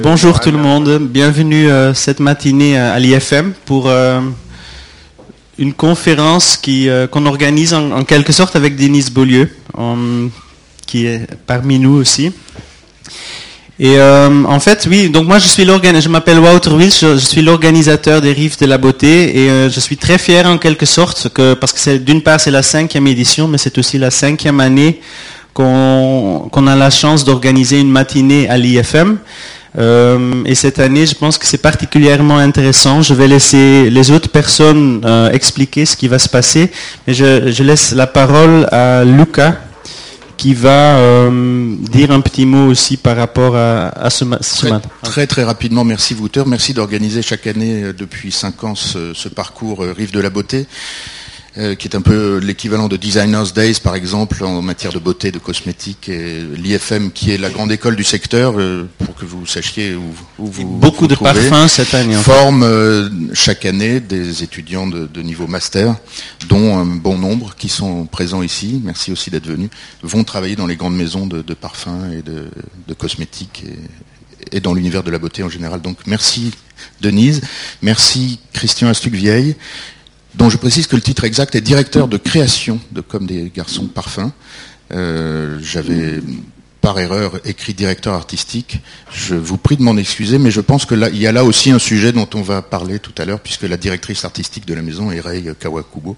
Bonjour tout le monde, bienvenue euh, cette matinée euh, à l'IFM pour euh, une conférence qu'on organise en, quelque sorte avec Denise Beaulieu, qui est parmi nous aussi. Et en fait, oui, donc moi je suis je m'appelle Wouter Wils, je, suis l'organisateur des Rives de la Beauté et je suis très fier en quelque sorte parce que d'une part c'est la cinquième édition, mais c'est aussi la cinquième année qu'on a la chance d'organiser une matinée à l'IFM. Euh, et cette année, je pense que c'est particulièrement intéressant. Je vais laisser les autres personnes euh, expliquer ce qui va se passer. Mais je, laisse la parole à Lucas qui va euh, dire un petit mot aussi par rapport à, ce, matin. Très très rapidement, merci Wouter. Merci d'organiser chaque année depuis cinq ans ce, ce parcours Rive de la Beauté. Euh, qui est un peu l'équivalent de Designers Days, par exemple, en matière de beauté, de cosmétiques, et l'IFM, qui est la grande école du secteur, euh, pour que vous sachiez où, vous Beaucoup de parfums cette année. Forme euh, chaque année des étudiants de, niveau master, dont un bon nombre qui sont présents ici, merci aussi d'être venus, vont travailler dans les grandes maisons de, parfums et de, cosmétiques et, dans l'univers de la beauté en général. Donc merci Denise, merci Christian Astuc-Vieille, dont je précise que le titre exact est directeur de création de Comme des garçons parfums. Euh, j'avais par erreur écrit directeur artistique. Je vous prie de m'en excuser, mais je pense que là, il y a là aussi un sujet dont on va parler tout à l'heure, puisque la directrice artistique de la maison est Rei Kawakubo.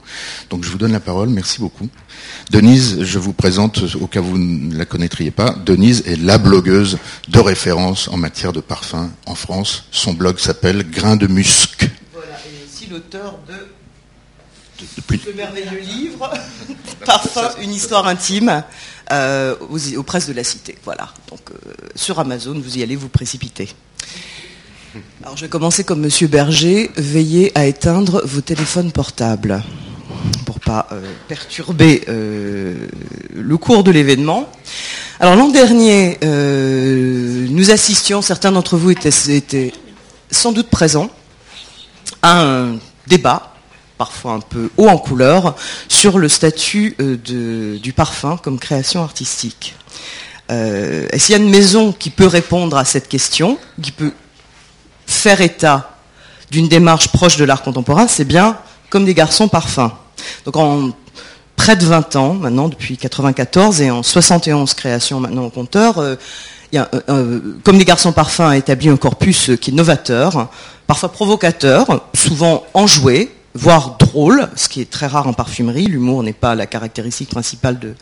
Donc je vous donne la parole. Merci beaucoup. Denise, je vous présente, au cas où vous ne la connaîtriez pas, Denise est la blogueuse de référence en matière de parfums en France. Son blog s'appelle Grain de musc. Voilà, et aussi l'auteur de le merveilleux livre, Parfum, une histoire intime, euh, aux, presses de la cité. Voilà. Donc euh, sur Amazon, vous y allez vous précipiter. Alors je vais commencer comme Monsieur Berger. Veillez à éteindre vos téléphones portables pour pas euh, perturber le cours de l'événement. Alors l'an dernier, nous assistions, certains d'entre vous étaient sans doute présents, à un débat parfois un peu haut en couleur, sur le statut euh, du parfum comme création artistique. Euh, est-ce qu'il y a une maison qui peut répondre à cette question, qui peut faire état d'une démarche proche de l'art contemporain? C'est bien comme des garçons parfums. Donc en près de 20 ans maintenant, depuis 94 et en 71 créations maintenant au compteur, euh, comme des garçons parfums a établi un corpus qui est novateur, parfois provocateur, souvent enjoué, voire drôle, ce qui est très rare en parfumerie. L'humour n'est pas la caractéristique principale de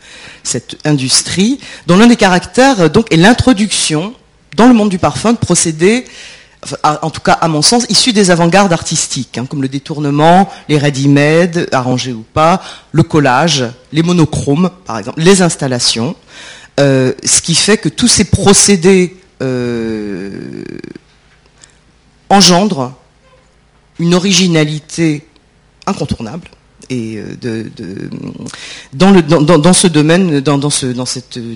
cette industrie, dont l'un des caractères euh, est l'introduction dans le monde du parfum de procédés, en tout cas à mon sens, issus des avant-gardes artistiques, hein, comme le détournement, les ready-made, arrangés ou pas, le collage, les monochromes, par exemple, les installations, euh, ce qui fait que tous ces procédés euh, engendrent une originalité incontournable. Et euh, de, dans, ce domaine, dans cette euh,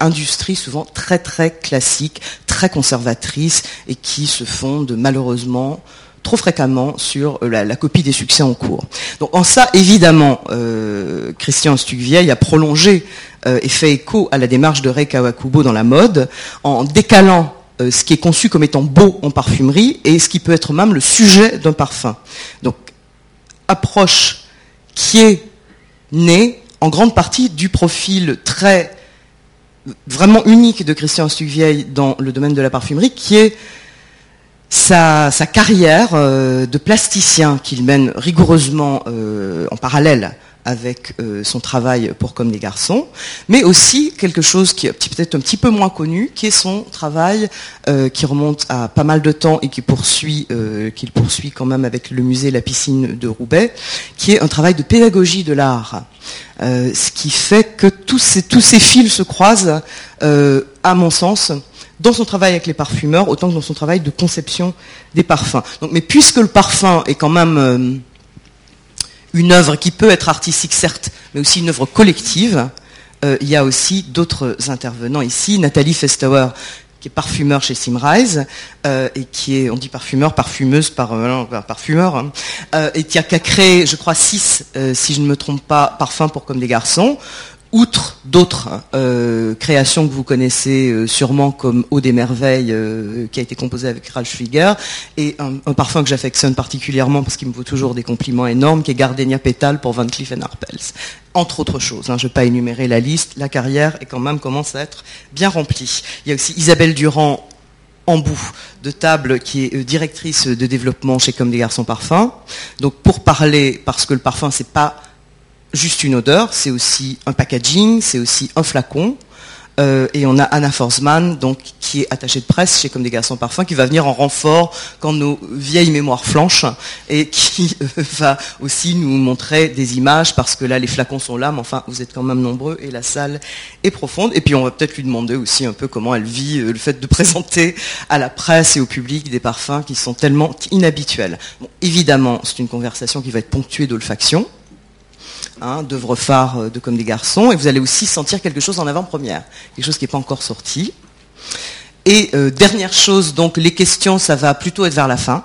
industrie souvent très très classique, très conservatrice, et qui se fonde malheureusement trop fréquemment sur euh, la, copie des succès en cours. Donc en ça, évidemment, Christian Stugvieille a prolongé et fait écho à la démarche de Rei Kawakubo dans la mode, en décalant ce qui est conçu comme étant beau en parfumerie et ce qui peut être même le sujet d'un parfum. Donc approche qui est née en grande partie du profil très vraiment unique de Christian Stugvieille dans le domaine de la parfumerie, qui est sa, carrière euh, de plasticien qu'il mène rigoureusement euh, en parallèle avec euh, son travail pour Comme des garçons, mais aussi quelque chose qui est peut-être un petit peu moins connu, qui est son travail euh, qui remonte à pas mal de temps et qui poursuit, euh, qu'il poursuit quand même avec le musée La Piscine de Roubaix, qui est un travail de pédagogie de l'art. ce qui fait que tous ces, tous ces fils se croisent, à mon sens, dans son travail avec les parfumeurs, autant que dans son travail de conception des parfums. Donc, mais puisque le parfum est quand même une œuvre qui peut être artistique, certes, mais aussi une œuvre collective. Euh, il y a aussi d'autres intervenants ici. Nathalie Festauer, qui est parfumeur chez Simrise, euh, et qui est, on dit parfumeur, parfumeuse, par, euh, parfumeur, hein, et qui a, créé, je crois, six, si je ne me trompe pas, parfums pour comme des garçons, outre d'autres euh, créations que vous connaissez euh, sûrement comme Eau des merveilles euh, qui a été composé avec Ralph Schwieger et un, parfum que j'affectionne particulièrement parce qu'il me vaut toujours des compliments énormes qui est Gardenia Pétale pour Van Cleef Arpels entre autres choses. Hein, je ne vais pas énumérer la liste, la carrière est quand même commence à être bien remplie. Il y a aussi Isabelle Durand en bout de table qui est directrice de développement chez Comme des Garçons Parfums. Donc pour parler, parce que le parfum c'est pas juste une odeur, c'est aussi un packaging, c'est aussi un flacon. Euh, et on a Anna Forsman, donc, qui est attachée de presse chez Comme des Garçons Parfums, qui va venir en renfort quand nos vieilles mémoires flanchent et qui euh, va aussi nous montrer des images parce que là, les flacons sont là, mais enfin, vous êtes quand même nombreux et la salle est profonde. Et puis, on va peut-être lui demander aussi un peu comment elle vit euh, le fait de présenter à la presse et au public des parfums qui sont tellement inhabituels. évidemment, c'est une conversation qui va être ponctuée d'olfaction hein, d'œuvres phares euh, de Comme des garçons, et vous allez aussi sentir quelque chose en avant-première, quelque chose qui n'est pas encore sorti. Et euh, dernière chose, donc les questions, ça va plutôt être vers la fin.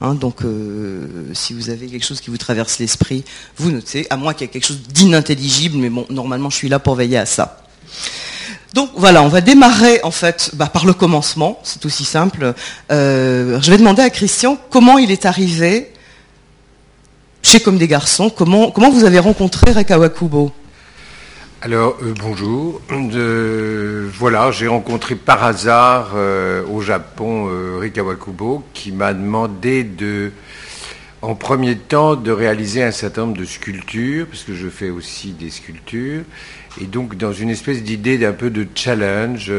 Hein, donc euh, si vous avez quelque chose qui vous traverse l'esprit, vous notez, à moins qu'il y ait quelque chose d'inintelligible, mais bon, normalement je suis là pour veiller à ça. Donc voilà, on va démarrer en fait bah, par le commencement, c'est aussi simple. je vais demander à Christian comment il est arrivé chez Comme des garçons. Comment, comment vous avez rencontré Rekawakubo alors euh, bonjour. voilà, j'ai rencontré par hasard euh, au Japon euh, Rikawakubo qui m'a demandé de, en premier temps, de réaliser un certain nombre de sculptures, parce que je fais aussi des sculptures, et donc dans une espèce d'idée d'un peu de challenge.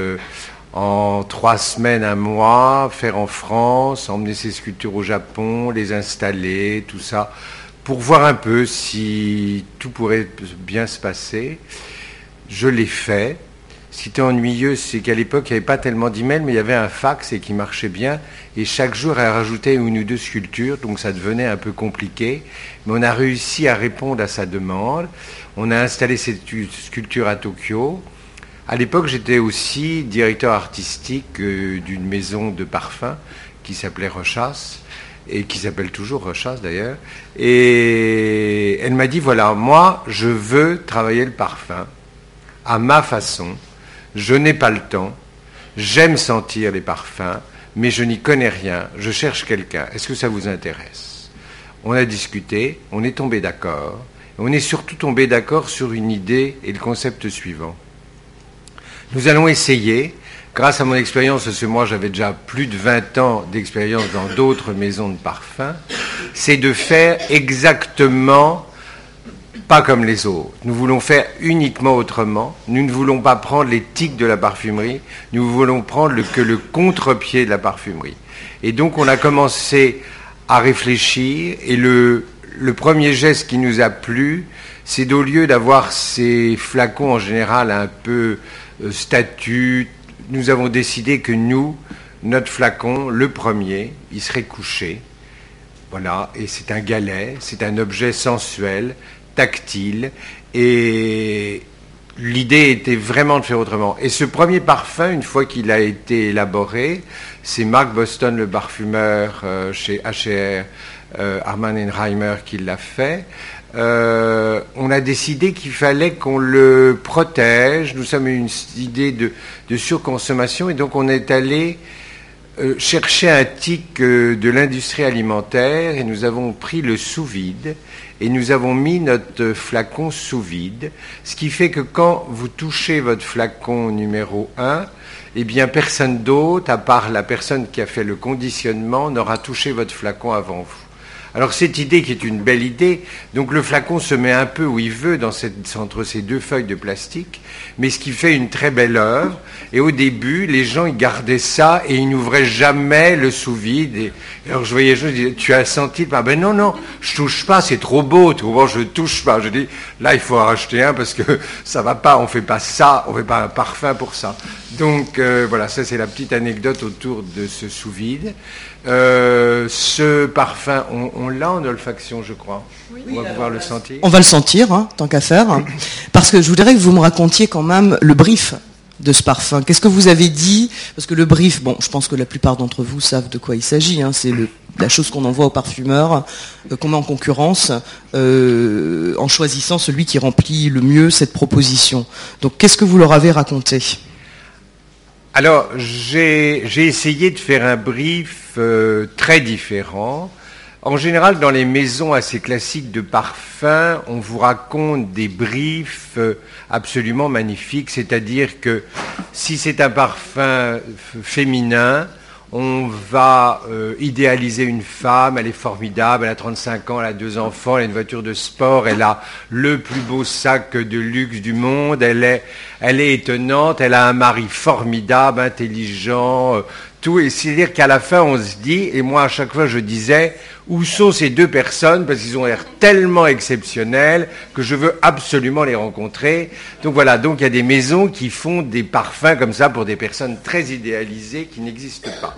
en trois semaines, un mois, faire en France, emmener ces sculptures au Japon, les installer, tout ça pour voir un peu si tout pourrait bien se passer. Je l'ai fait. Ce qui était ennuyeux, c'est qu'à l'époque, il n'y avait pas tellement d'emails, mais il y avait un fax et qui marchait bien. Et chaque jour, elle rajoutait une ou deux sculptures, donc ça devenait un peu compliqué. Mais on a réussi à répondre à sa demande. On a installé cette sculpture à Tokyo. À l'époque, j'étais aussi directeur artistique euh, d'une maison de parfums qui s'appelait Rochas et qui s'appelle toujours Rochas d'ailleurs. Et elle m'a dit voilà, moi, je veux travailler le parfum à ma façon. Je n'ai pas le temps. J'aime sentir les parfums, mais je n'y connais rien. Je cherche quelqu'un. Est-ce que ça vous intéresse? On a discuté, on est tombé d'accord. On est surtout tombé d'accord sur une idée et le concept suivant. Nous allons essayer grâce à mon expérience, parce que moi j'avais déjà plus de 20 ans d'expérience dans d'autres maisons de parfums, c'est de faire exactement pas comme les autres. Nous voulons faire uniquement autrement. Nous ne voulons pas prendre tics de la parfumerie. Nous voulons prendre que le contre-pied de la parfumerie. Et donc on a commencé à réfléchir et le, premier geste qui nous a plu, c'est d'au lieu d'avoir ces flacons en général un peu euh, nous avons décidé que nous, notre flacon, le premier, il serait couché. Voilà, et c'est un galet, c'est un objet sensuel, tactile, et l'idée était vraiment de faire autrement. Et ce premier parfum, une fois qu'il a été élaboré, c'est Mark Boston, le parfumeur euh, chez HR, euh, Enheimer, qui l'a fait. Euh, on a décidé qu'il fallait qu'on le protège. Nous sommes une idée de, surconsommation et donc on est allé euh, chercher un tic euh, de l'industrie alimentaire et nous avons pris le sous-vide et nous avons mis notre flacon sous vide, ce qui fait que quand vous touchez votre flacon numéro 1, eh bien personne d'autre, à part la personne qui a fait le conditionnement, n'aura touché votre flacon avant vous. Alors cette idée qui est une belle idée, donc le flacon se met un peu où il veut entre ces deux feuilles de plastique, mais ce qui fait une très belle œuvre. Et au début, les gens ils gardaient ça et ils n'ouvraient jamais le sous-vide. Et, alors je voyais, je disais, tu as senti Ben non, non, je touche pas, c'est trop beau. Tu vois, je touche pas. Je dis, là il faut en racheter un parce que ça va pas. On fait pas ça, on fait pas un parfum pour ça. Donc euh, voilà, ça c'est la petite anecdote autour de ce sous-vide. Euh, ce parfum, on, l'a en olfaction, je crois. on va pouvoir le sentir. On va le sentir, hein, tant qu'à faire. Parce que je voudrais que vous me racontiez quand même le brief de ce parfum. Qu'est-ce que vous avez dit? Parce que le brief, bon, je pense que la plupart d'entre vous savent de quoi il s'agit. Hein. c'est le la chose qu'on envoie aux parfumeurs, qu'on met en concurrence, en choisissant celui qui remplit le mieux cette proposition. Donc qu'est-ce que vous leur avez raconté? Alors, j'ai essayé de faire un brief très différent. En général, dans les maisons assez classiques de parfums, on vous raconte des briefs euh, absolument magnifiques, c'est-à-dire que si c'est un parfum féminin, on va euh, idéaliser une femme, elle est formidable, elle a 35 ans, elle a deux enfants, elle a une voiture de sport, elle a le plus beau sac de luxe du monde, elle est, elle est étonnante, elle a un mari formidable, intelligent, euh, tout. Et c'est-à-dire qu'à la fin, on se dit, et moi à chaque fois je disais, où sont ces deux personnes Parce qu'ils ont l'air tellement exceptionnels que je veux absolument les rencontrer. Donc voilà, donc il y a des maisons qui font des parfums comme ça pour des personnes très idéalisées qui n'existent pas.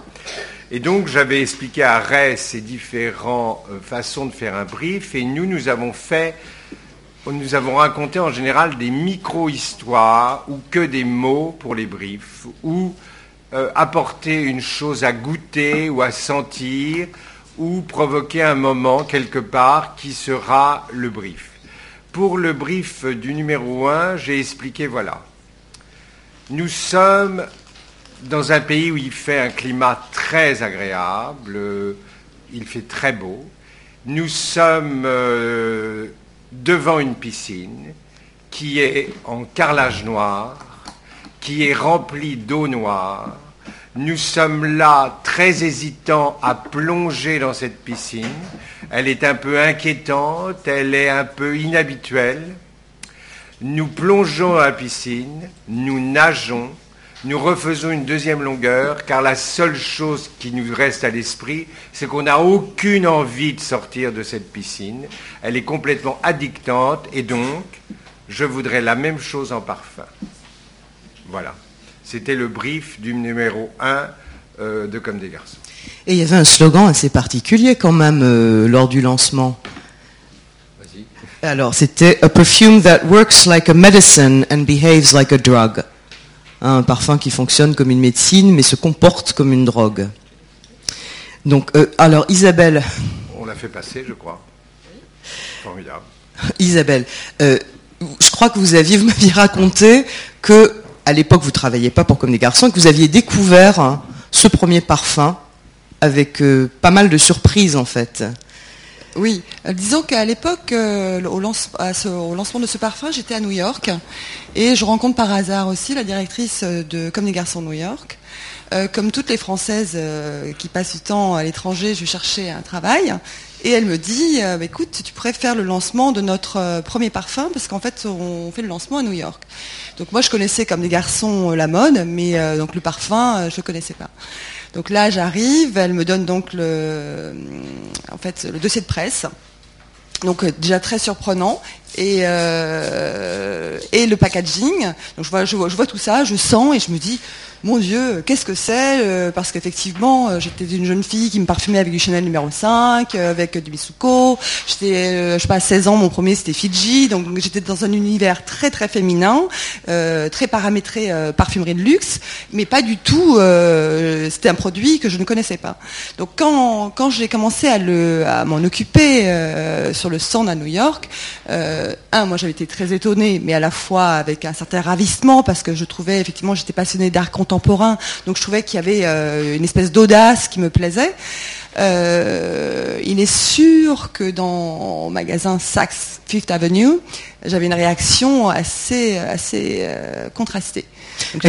Et donc j'avais expliqué à Ray ces différentes euh, façons de faire un brief et nous, nous avons fait, nous avons raconté en général des micro-histoires ou que des mots pour les briefs ou euh, apporter une chose à goûter ou à sentir ou provoquer un moment quelque part qui sera le brief. Pour le brief du numéro 1, j'ai expliqué voilà. Nous sommes dans un pays où il fait un climat très agréable, il fait très beau. Nous sommes euh, devant une piscine qui est en carrelage noir, qui est remplie d'eau noire, nous sommes là très hésitants à plonger dans cette piscine. Elle est un peu inquiétante, elle est un peu inhabituelle. Nous plongeons dans la piscine, nous nageons, nous refaisons une deuxième longueur, car la seule chose qui nous reste à l'esprit, c'est qu'on n'a aucune envie de sortir de cette piscine. Elle est complètement addictante, et donc, je voudrais la même chose en parfum. Voilà. C'était le brief du numéro 1 euh, de Comme des garçons. Et il y avait un slogan assez particulier quand même euh, lors du lancement. Vas-y. Alors, c'était A perfume that works like a medicine and behaves like a drug. Un parfum qui fonctionne comme une médecine mais se comporte comme une drogue. Donc, euh, alors Isabelle. On l'a fait passer, je crois. Formidable. Isabelle, je crois que vous aviez, vous m'aviez raconté que à l'époque, vous ne travailliez pas pour Comme des garçons, et que vous aviez découvert hein, ce premier parfum avec euh, pas mal de surprises en fait. Oui, euh, disons qu'à l'époque, euh, au, lancement de ce parfum, j'étais à New York et je rencontre par hasard aussi la directrice de Comme des garçons New York. comme toutes les Françaises qui passent du temps à l'étranger, je cherchais un travail et elle me dit, euh, bah, écoute, tu pourrais faire le lancement de notre euh, premier parfum, parce qu'en fait, on fait le lancement à New York. Donc moi, je connaissais comme des garçons euh, la mode, mais donc le parfum, je ne connaissais pas. Donc là, j'arrive, elle me donne donc le, en fait, le dossier de presse. Donc déjà très surprenant et, et le packaging. Donc je vois, je vois tout ça, je sens et je me dis mon Dieu, qu'est-ce que c'est euh, Parce qu'effectivement, euh, j'étais une jeune fille qui me parfumait avec du Chanel numéro 5, euh, avec du Misuko. J'étais, je sais pas, à 16 ans, mon premier c'était Fiji, donc j'étais dans un univers très très féminin, très paramétré parfumerie de luxe, mais pas du tout. c'était un produit que je ne connaissais pas. Donc quand j'ai commencé à m'en occuper sur le stand à New York, un, moi j'avais été très étonnée, mais à la fois avec un certain ravissement parce que je trouvais effectivement j'étais passionnée d'art contemporain donc je trouvais qu'il y avait euh, une espèce d'audace qui me plaisait. Euh, il est sûr que dans le magasin Saks Fifth Avenue, j'avais une réaction assez, assez euh, contrastée.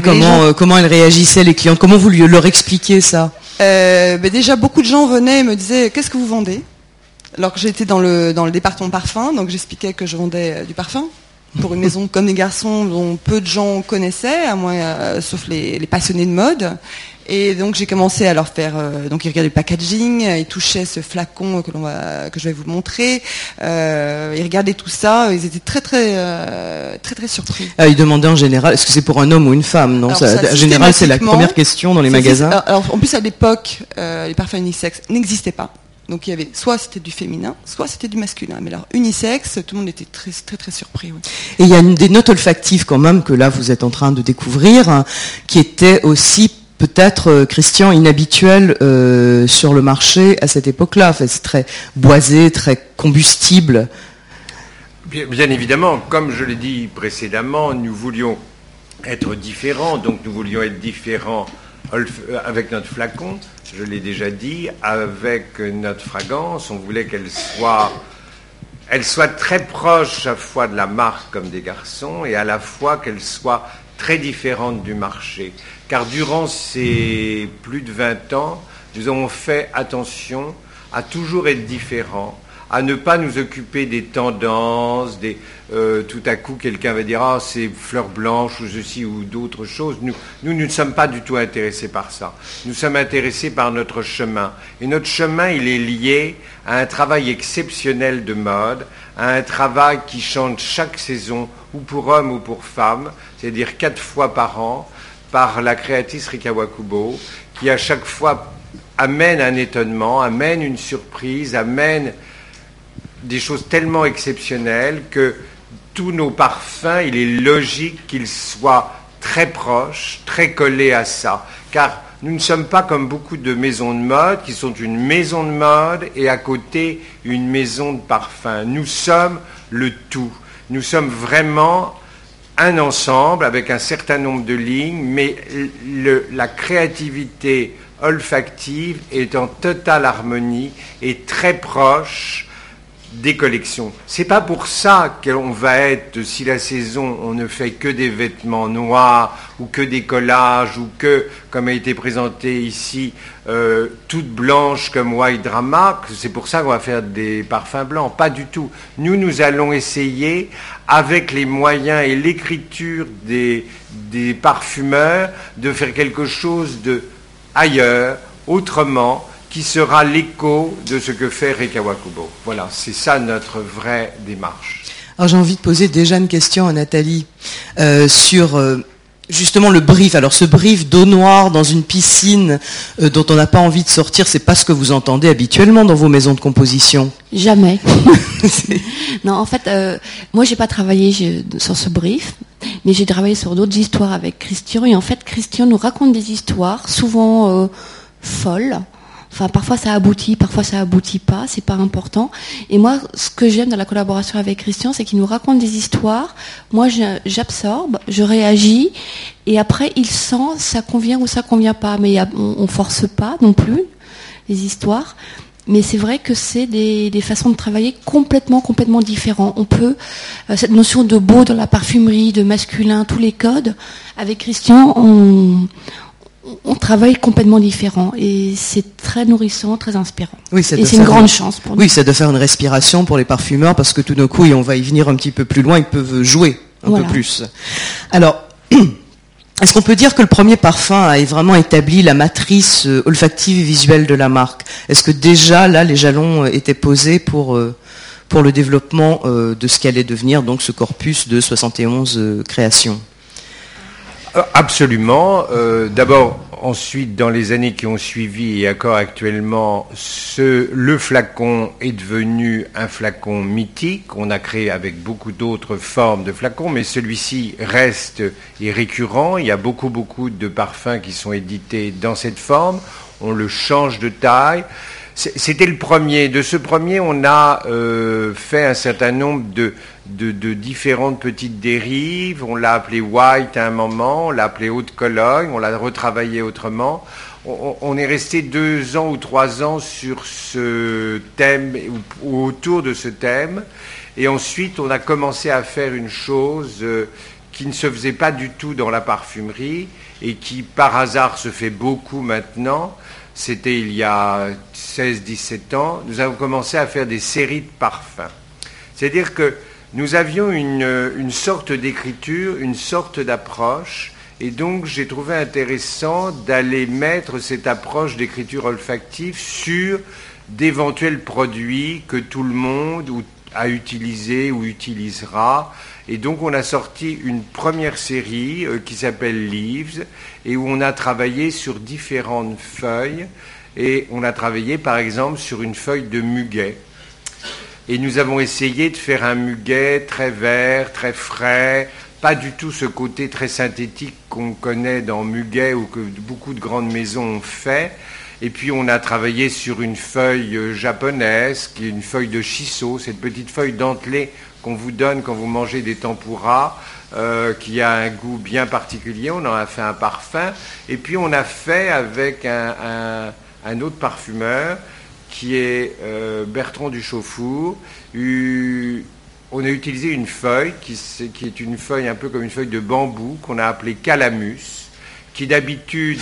comment, comment elles réagissaient les clients? Comment vous leur expliquez ça? Ben Déjà, beaucoup de gens venaient et me disaient Qu'est-ce que vous vendez? Alors que j'étais dans le, dans le département parfum, donc j'expliquais que je vendais du parfum pour une maison comme des garçons dont peu de gens connaissaient, à moins, euh, sauf les, passionnés de mode. Et donc j'ai commencé à leur faire, euh, donc ils regardaient le packaging, ils touchaient ce flacon que, va, que je vais vous montrer, euh, ils regardaient tout ça, ils étaient très très très très surpris. Ah, ils demandaient en général, est-ce que c'est pour un homme ou une femme? Non, en général c'est la première question dans les magasins. Alors, en plus à l'époque, les parfums unisex n'existaient pas. Donc il y avait soit c'était du féminin, soit c'était du masculin. Mais alors unisexe, tout le monde était très très très surpris. Et il y a des notes olfactives quand même que là vous êtes en train de découvrir, hein, qui étaient aussi peut-être, Christian, inhabituel sur le marché à cette époque-là. c'est très boisé, très combustible. Bien, évidemment, comme je l'ai dit précédemment, nous voulions être différents, donc nous voulions être différents avec notre flacon, je l'ai déjà dit, avec notre fragrance, on voulait qu'elle soit, soit très proche à la fois de la marque comme des garçons et à la fois qu'elle soit très différente du marché. Car durant ces plus de 20 ans, nous avons fait attention à toujours être différents, à ne pas nous occuper des tendances, des, euh, tout à coup quelqu'un va dire ah c'est fleurs blanches ou ceci ou d'autres choses. Nous, nous, ne sommes pas du tout intéressés par ça. Nous sommes intéressés par notre chemin. Et notre chemin, il est lié à un travail exceptionnel de mode, à un travail qui change chaque saison, ou pour hommes ou pour femmes, c'est-à-dire quatre fois par an, par la créatrice Rika Wakubo, qui à chaque fois amène un étonnement, amène une surprise, amène des choses tellement exceptionnelles que tous nos parfums, il est logique qu'ils soient très proches, très collés à ça. Car nous ne sommes pas comme beaucoup de maisons de mode qui sont une maison de mode et à côté une maison de parfum. Nous sommes le tout. Nous sommes vraiment un ensemble avec un certain nombre de lignes, mais la créativité olfactive est en totale harmonie et très proche des collections. C'est pas pour ça qu'on va être, si la saison, on ne fait que des vêtements noirs ou que des collages ou que, comme a été présenté ici, euh, toutes blanches comme White Drama, c'est pour ça qu'on va faire des parfums blancs. Pas du tout. Nous, nous allons essayer, avec les moyens et l'écriture des, des parfumeurs, de faire quelque chose de ailleurs, autrement, qui sera l'écho de ce que fait Rekawakubo. Voilà, c'est ça notre vraie démarche. Alors j'ai envie de poser déjà une question à Nathalie euh, sur euh, justement le brief. Alors ce brief d'eau noire dans une piscine euh, dont on n'a pas envie de sortir, c'est pas ce que vous entendez habituellement dans vos maisons de composition. Jamais. non, en fait, moi j'ai pas travaillé sur ce brief, mais j'ai travaillé sur d'autres histoires avec Christian. Et en fait, Christian nous raconte des histoires souvent folles Enfin, parfois ça aboutit, parfois ça aboutit pas, c'est pas important. Et moi, ce que j'aime dans la collaboration avec Christian, c'est qu'il nous raconte des histoires. Moi, j'absorbe, je réagis, et après, il sent ça convient ou ça convient pas. Mais on, force pas non plus les histoires. Mais c'est vrai que c'est des, façons de travailler complètement, complètement différentes. On peut, euh, cette notion de beau dans la parfumerie, de masculin, tous les codes, avec Christian, on, on travaille complètement différent et c'est très nourrissant, très inspirant. Oui, et c'est une grande chance pour nous. Oui, c'est de faire une respiration pour les parfumeurs parce que tout d'un coup, et on va y venir un petit peu plus loin, ils peuvent jouer un peu plus. Alors, est-ce qu'on peut dire que le premier parfum a vraiment établi la matrice euh, olfactive et visuelle de la marque? Est-ce que déjà là, les jalons euh, étaient posés pour euh, pour le développement de ce qu'allait devenir donc ce corpus de 71 créations? Absolument. Euh, d'abord, ensuite, dans les années qui ont suivi et encore actuellement, le flacon est devenu un flacon mythique. On a créé avec beaucoup d'autres formes de flacons, mais celui-ci reste et récurrent. Il y a beaucoup, beaucoup de parfums qui sont édités dans cette forme. On le change de taille. C'était le premier. De ce premier, on a euh, fait un certain nombre de, différentes petites dérives. On l'a appelé White à un moment, on l'a appelé Haute Cologne, on l'a retravaillé autrement. On, est resté deux ans ou trois ans sur ce thème ou, autour de ce thème. Et ensuite, on a commencé à faire une chose euh, qui ne se faisait pas du tout dans la parfumerie et qui, par hasard, se fait beaucoup maintenant c'était il y a 16-17 ans, nous avons commencé à faire des séries de parfums. C'est-à-dire que nous avions une, sorte d'écriture, une sorte d'approche, et donc j'ai trouvé intéressant d'aller mettre cette approche d'écriture olfactive sur d'éventuels produits que tout le monde a utilisé ou utilisera et donc on a sorti une première série euh, qui s'appelle Leaves et où on a travaillé sur différentes feuilles. Et on a travaillé par exemple sur une feuille de muguet. Et nous avons essayé de faire un muguet très vert, très frais, pas du tout ce côté très synthétique qu'on connaît dans Muguet ou que beaucoup de grandes maisons ont fait. Et puis on a travaillé sur une feuille euh, japonaise, qui est une feuille de shiso, cette petite feuille dentelée qu'on vous donne quand vous mangez des tempura, euh, qui a un goût bien particulier. On en a fait un parfum. Et puis on a fait avec un, autre parfumeur, qui est euh, Bertrand Duchauffour. on a utilisé une feuille qui, qui, est une feuille un peu comme une feuille de bambou qu'on a appelée calamus, qui d'habitude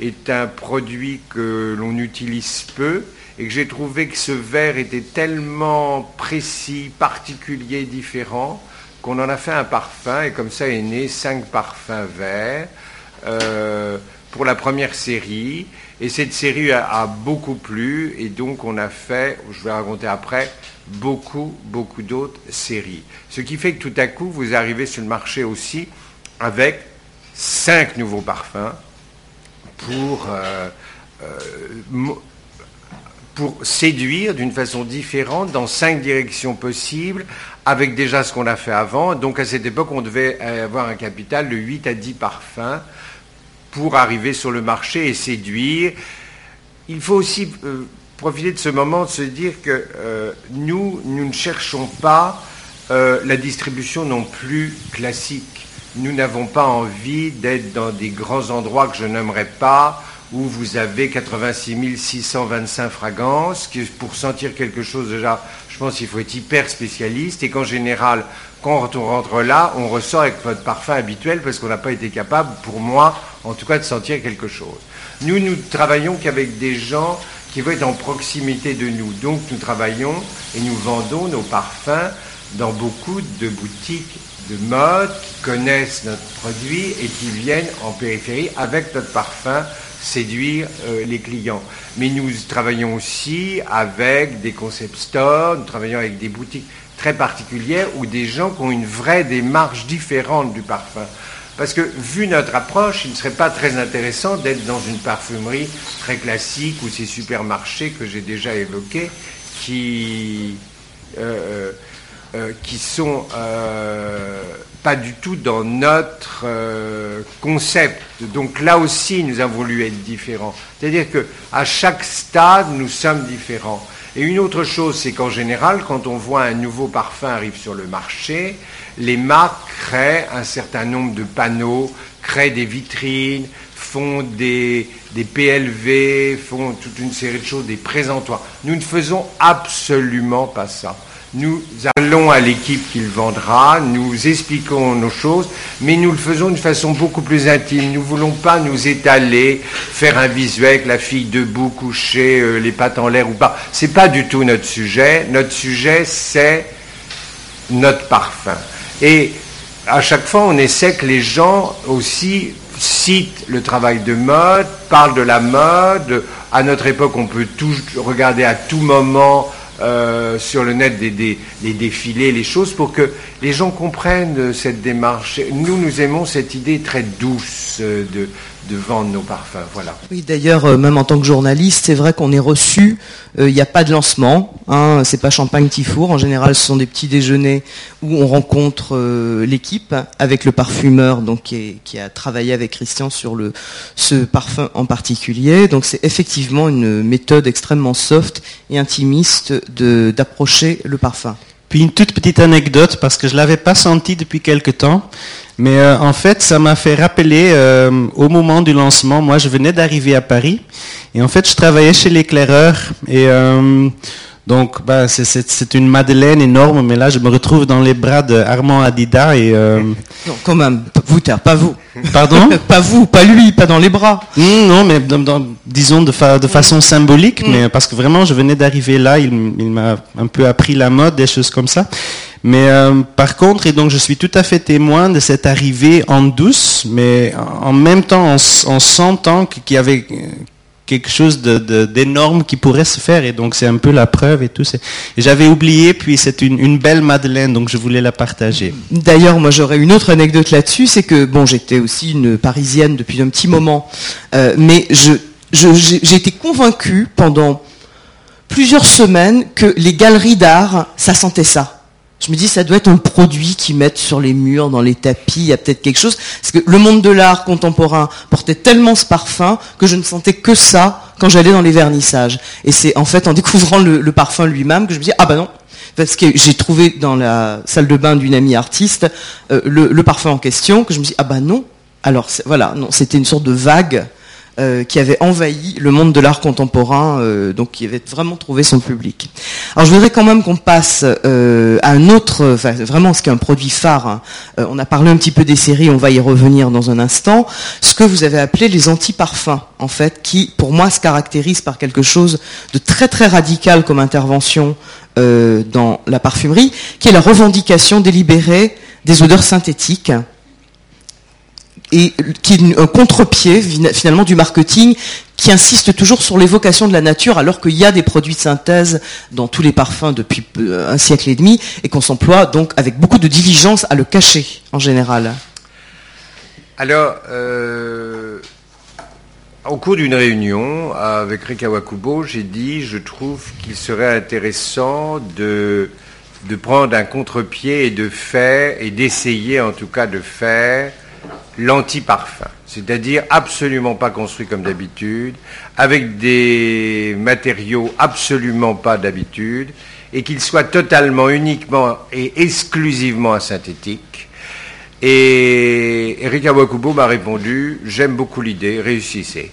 est un produit que l'on utilise peu et que j'ai trouvé que ce verre était tellement précis, particulier, différent, qu'on en a fait un parfum et comme ça est né cinq parfums verts euh, pour la première série. Et cette série a, beaucoup plu et donc on a fait, je vais raconter après, beaucoup, beaucoup d'autres séries. Ce qui fait que tout à coup, vous arrivez sur le marché aussi avec cinq nouveaux parfums pour, euh, euh, pour séduire d'une façon différente dans cinq directions possibles, avec déjà ce qu'on a fait avant. Donc à cette époque, on devait avoir un capital de 8 à 10 parfums pour arriver sur le marché et séduire. Il faut aussi euh, profiter de ce moment de se dire que nous, nous ne cherchons pas la distribution non plus classique nous n'avons pas envie d'être dans des grands endroits que je n'aimerais pas, où vous avez 86 625 fragrances, pour sentir quelque chose déjà, je pense qu'il faut être hyper spécialiste, et qu'en général, quand on rentre là, on ressort avec votre parfum habituel parce qu'on n'a pas été capable, pour moi, en tout cas, de sentir quelque chose. Nous, nous travaillons qu'avec des gens qui vont être en proximité de nous. Donc, nous travaillons et nous vendons nos parfums dans beaucoup de boutiques de mode qui connaissent notre produit et qui viennent en périphérie avec notre parfum séduire euh, les clients. Mais nous travaillons aussi avec des concept stores, nous travaillons avec des boutiques très particulières ou des gens qui ont une vraie démarche différente du parfum. Parce que vu notre approche, il ne serait pas très intéressant d'être dans une parfumerie très classique ou ces supermarchés que j'ai déjà évoqués qui... Euh, euh, sont pas du tout dans notre euh, concept. Donc là aussi, nous avons voulu être différents. C'est-à-dire que à chaque stade, nous sommes différents. Et une autre chose, c'est qu'en général, quand on voit un nouveau parfum arriver sur le marché, les marques créent un certain nombre de panneaux, créent des vitrines, font des, des PLV, font toute une série de choses, des présentoirs. Nous ne faisons absolument pas ça. Nous allons à l'équipe qui le vendra, nous expliquons nos choses, mais nous le faisons d'une façon beaucoup plus intime. Nous ne voulons pas nous étaler, faire un visuel avec la fille debout, couchée, euh, les pattes en l'air ou pas. C'est pas du tout notre sujet. Notre sujet, c'est notre parfum. Et à chaque fois, on essaie que les gens aussi citent le travail de mode, parlent de la mode. À notre époque, on peut tout regarder à tout moment euh, sur le net des, défilés, les choses, pour que les gens comprennent cette démarche. Nous, nous aimons cette idée très douce de, de vendre nos parfums. Oui, d'ailleurs, euh, même en tant que journaliste, c'est vrai qu'on est reçu. Euh, il n'y a pas de lancement. Hein, c'est pas champagne tifour. En général, ce sont des petits déjeuners où on rencontre euh, l'équipe avec le parfumeur, qui, a travaillé avec Christian sur ce parfum en particulier. Donc, c'est effectivement une méthode extrêmement soft et intimiste d'approcher le parfum. Puis une toute petite anecdote parce que je l'avais pas senti depuis quelque temps. Mais euh, en fait, ça m'a fait rappeler euh, au moment du lancement, moi je venais d'arriver à Paris et en fait je travaillais chez l'éclaireur et euh, donc, bah, c'est une madeleine énorme, mais là, je me retrouve dans les bras de Armand Adida et. Euh... Non, quand même, vous, pas vous. Pardon? Pas vous, pas lui, pas dans les bras. Mmh, non, mais disons de, de façon symbolique, mmh. mais parce que vraiment, je venais d'arriver là, il, m'a un peu appris la mode, des choses comme ça. Mais euh, par contre, et donc je suis tout à fait témoin de cette arrivée en douce, mais en même temps en, en sentant qu'il y avait quelque chose d'énorme qui pourrait se faire et donc c'est un peu la preuve et tout. J'avais oublié puis c'est une, belle madeleine donc je voulais la partager. D'ailleurs moi j'aurais une autre anecdote là-dessus c'est que bon j'étais aussi une parisienne depuis un petit moment euh, mais j'ai été convaincue pendant plusieurs semaines que les galeries d'art ça sentait ça Je me dis, ça doit être un produit qu'ils mettent sur les murs, dans les tapis, il y a peut-être quelque chose. Parce que le monde de l'art contemporain portait tellement ce parfum que je ne sentais que ça quand j'allais dans les vernissages. Et c'est en fait en découvrant le, parfum lui-même que je me dis, ah bah non, parce que j'ai trouvé dans la salle de bain d'une amie artiste euh, le, le, parfum en question, que je me dis, ah bah non. Alors voilà, non, c'était une sorte de vague euh, qui avait envahi le monde de l'art contemporain, euh, donc qui avait vraiment trouvé son public. Alors je voudrais quand même qu'on passe euh, à un autre, vraiment ce qui est un produit phare. Hein. on a parlé un petit peu des séries, on va y revenir dans un instant. Ce que vous avez appelé les anti-parfums, en fait, qui pour moi se caractérise par quelque chose de très très radical comme intervention dans la parfumerie, qui est la revendication délibérée des odeurs synthétiques et qui est un contre-pied finalement du marketing qui insiste toujours sur l'évocation de la nature alors qu'il y a des produits de synthèse dans tous les parfums depuis un siècle et demi et qu'on s'emploie donc avec beaucoup de diligence à le cacher en général. Alors, euh, au cours d'une réunion avec Rika Wakubo, j'ai dit je trouve qu'il serait intéressant de, de prendre un contre-pied et de faire, et d'essayer en tout cas de faire l'anti-parfum, c'est-à-dire absolument pas construit comme d'habitude, avec des matériaux absolument pas d'habitude, et qu'il soit totalement, uniquement et exclusivement synthétique. Et Eric Awakubo m'a répondu, j'aime beaucoup l'idée, réussissez.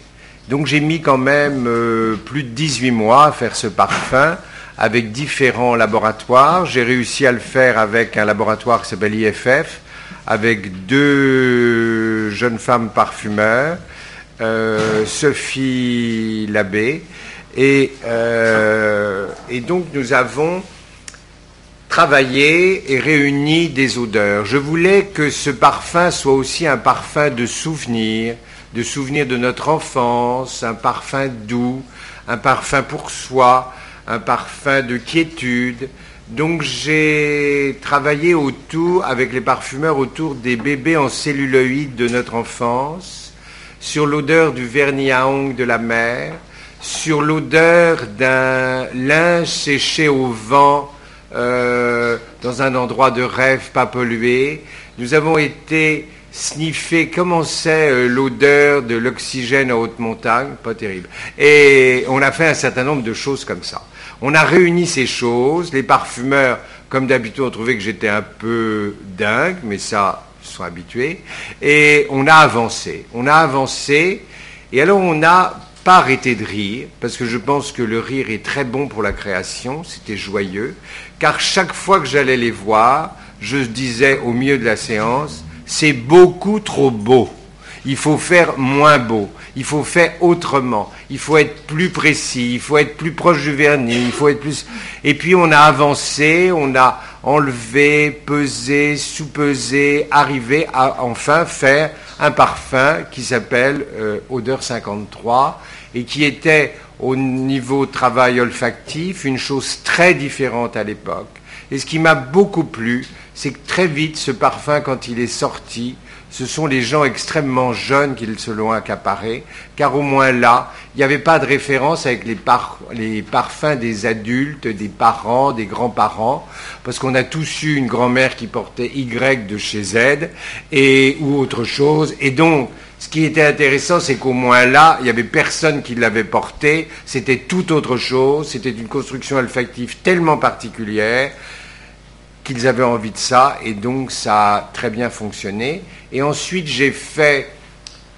Donc j'ai mis quand même euh, plus de 18 mois à faire ce parfum avec différents laboratoires. J'ai réussi à le faire avec un laboratoire qui s'appelle IFF, avec deux jeunes femmes parfumeurs, euh, Sophie Labbé, et, euh, et donc nous avons travaillé et réuni des odeurs. Je voulais que ce parfum soit aussi un parfum de souvenir, de souvenir de notre enfance, un parfum doux, un parfum pour soi, un parfum de quiétude, donc j'ai travaillé autour, avec les parfumeurs, autour des bébés en celluloïde de notre enfance, sur l'odeur du vernis à ongles de la mer, sur l'odeur d'un linge séché au vent euh, dans un endroit de rêve pas pollué. Nous avons été sniffer comment c'est euh, l'odeur de l'oxygène à haute montagne, pas terrible. Et on a fait un certain nombre de choses comme ça. On a réuni ces choses. Les parfumeurs, comme d'habitude, ont trouvé que j'étais un peu dingue, mais ça, ils sont habitués. Et on a avancé. On a avancé. Et alors, on n'a pas arrêté de rire, parce que je pense que le rire est très bon pour la création. C'était joyeux. Car chaque fois que j'allais les voir, je disais au milieu de la séance, c'est beaucoup trop beau. Il faut faire moins beau. Il faut faire autrement. Il faut être plus précis. Il faut être plus proche du vernis. Il faut être plus. Et puis on a avancé, on a enlevé, pesé, sous-pesé, arrivé à enfin faire un parfum qui s'appelle euh, Odeur 53 et qui était au niveau travail olfactif une chose très différente à l'époque. Et ce qui m'a beaucoup plu, c'est que très vite, ce parfum, quand il est sorti, ce sont les gens extrêmement jeunes qui se l'ont accaparé, car au moins là, il n'y avait pas de référence avec les, parfums des adultes, des parents, des grands-parents, parce qu'on a tous eu une grand-mère qui portait Y de chez Z, ou autre chose. Et donc, ce qui était intéressant, c'est qu'au moins là, il n'y avait personne qui l'avait porté, c'était tout autre chose, c'était une construction olfactive tellement particulière qu'ils avaient envie de ça, et donc ça a très bien fonctionné. Et ensuite, j'ai fait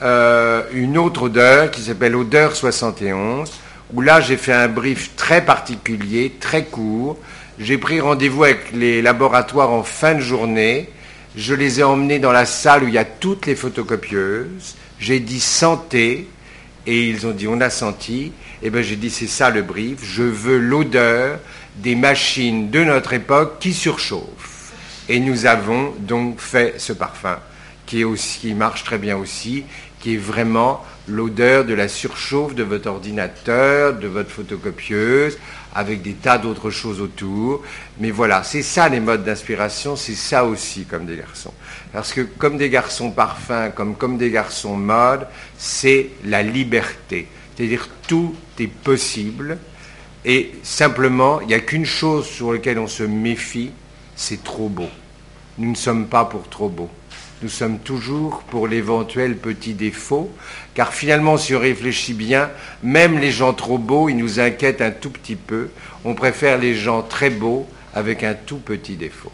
euh, une autre odeur qui s'appelle Odeur 71, où là, j'ai fait un brief très particulier, très court. J'ai pris rendez-vous avec les laboratoires en fin de journée. Je les ai emmenés dans la salle où il y a toutes les photocopieuses. J'ai dit santé, et ils ont dit on a senti. Et bien j'ai dit c'est ça le brief. Je veux l'odeur des machines de notre époque qui surchauffent. Et nous avons donc fait ce parfum qui, marche très bien aussi, qui est vraiment l'odeur de la surchauffe de votre ordinateur, de votre photocopieuse, avec des tas d'autres choses autour. Mais voilà, c'est ça les modes d'inspiration, c'est ça aussi comme des garçons. Parce que comme des garçons parfums, comme, comme des garçons mode, c'est la liberté. C'est-à-dire tout est possible, et simplement, il n'y a qu'une chose sur laquelle on se méfie, c'est trop beau. Nous ne sommes pas pour trop beau. Nous sommes toujours pour l'éventuel petit défaut, car finalement, si on réfléchit bien, même les gens trop beaux, ils nous inquiètent un tout petit peu. On préfère les gens très beaux avec un tout petit défaut.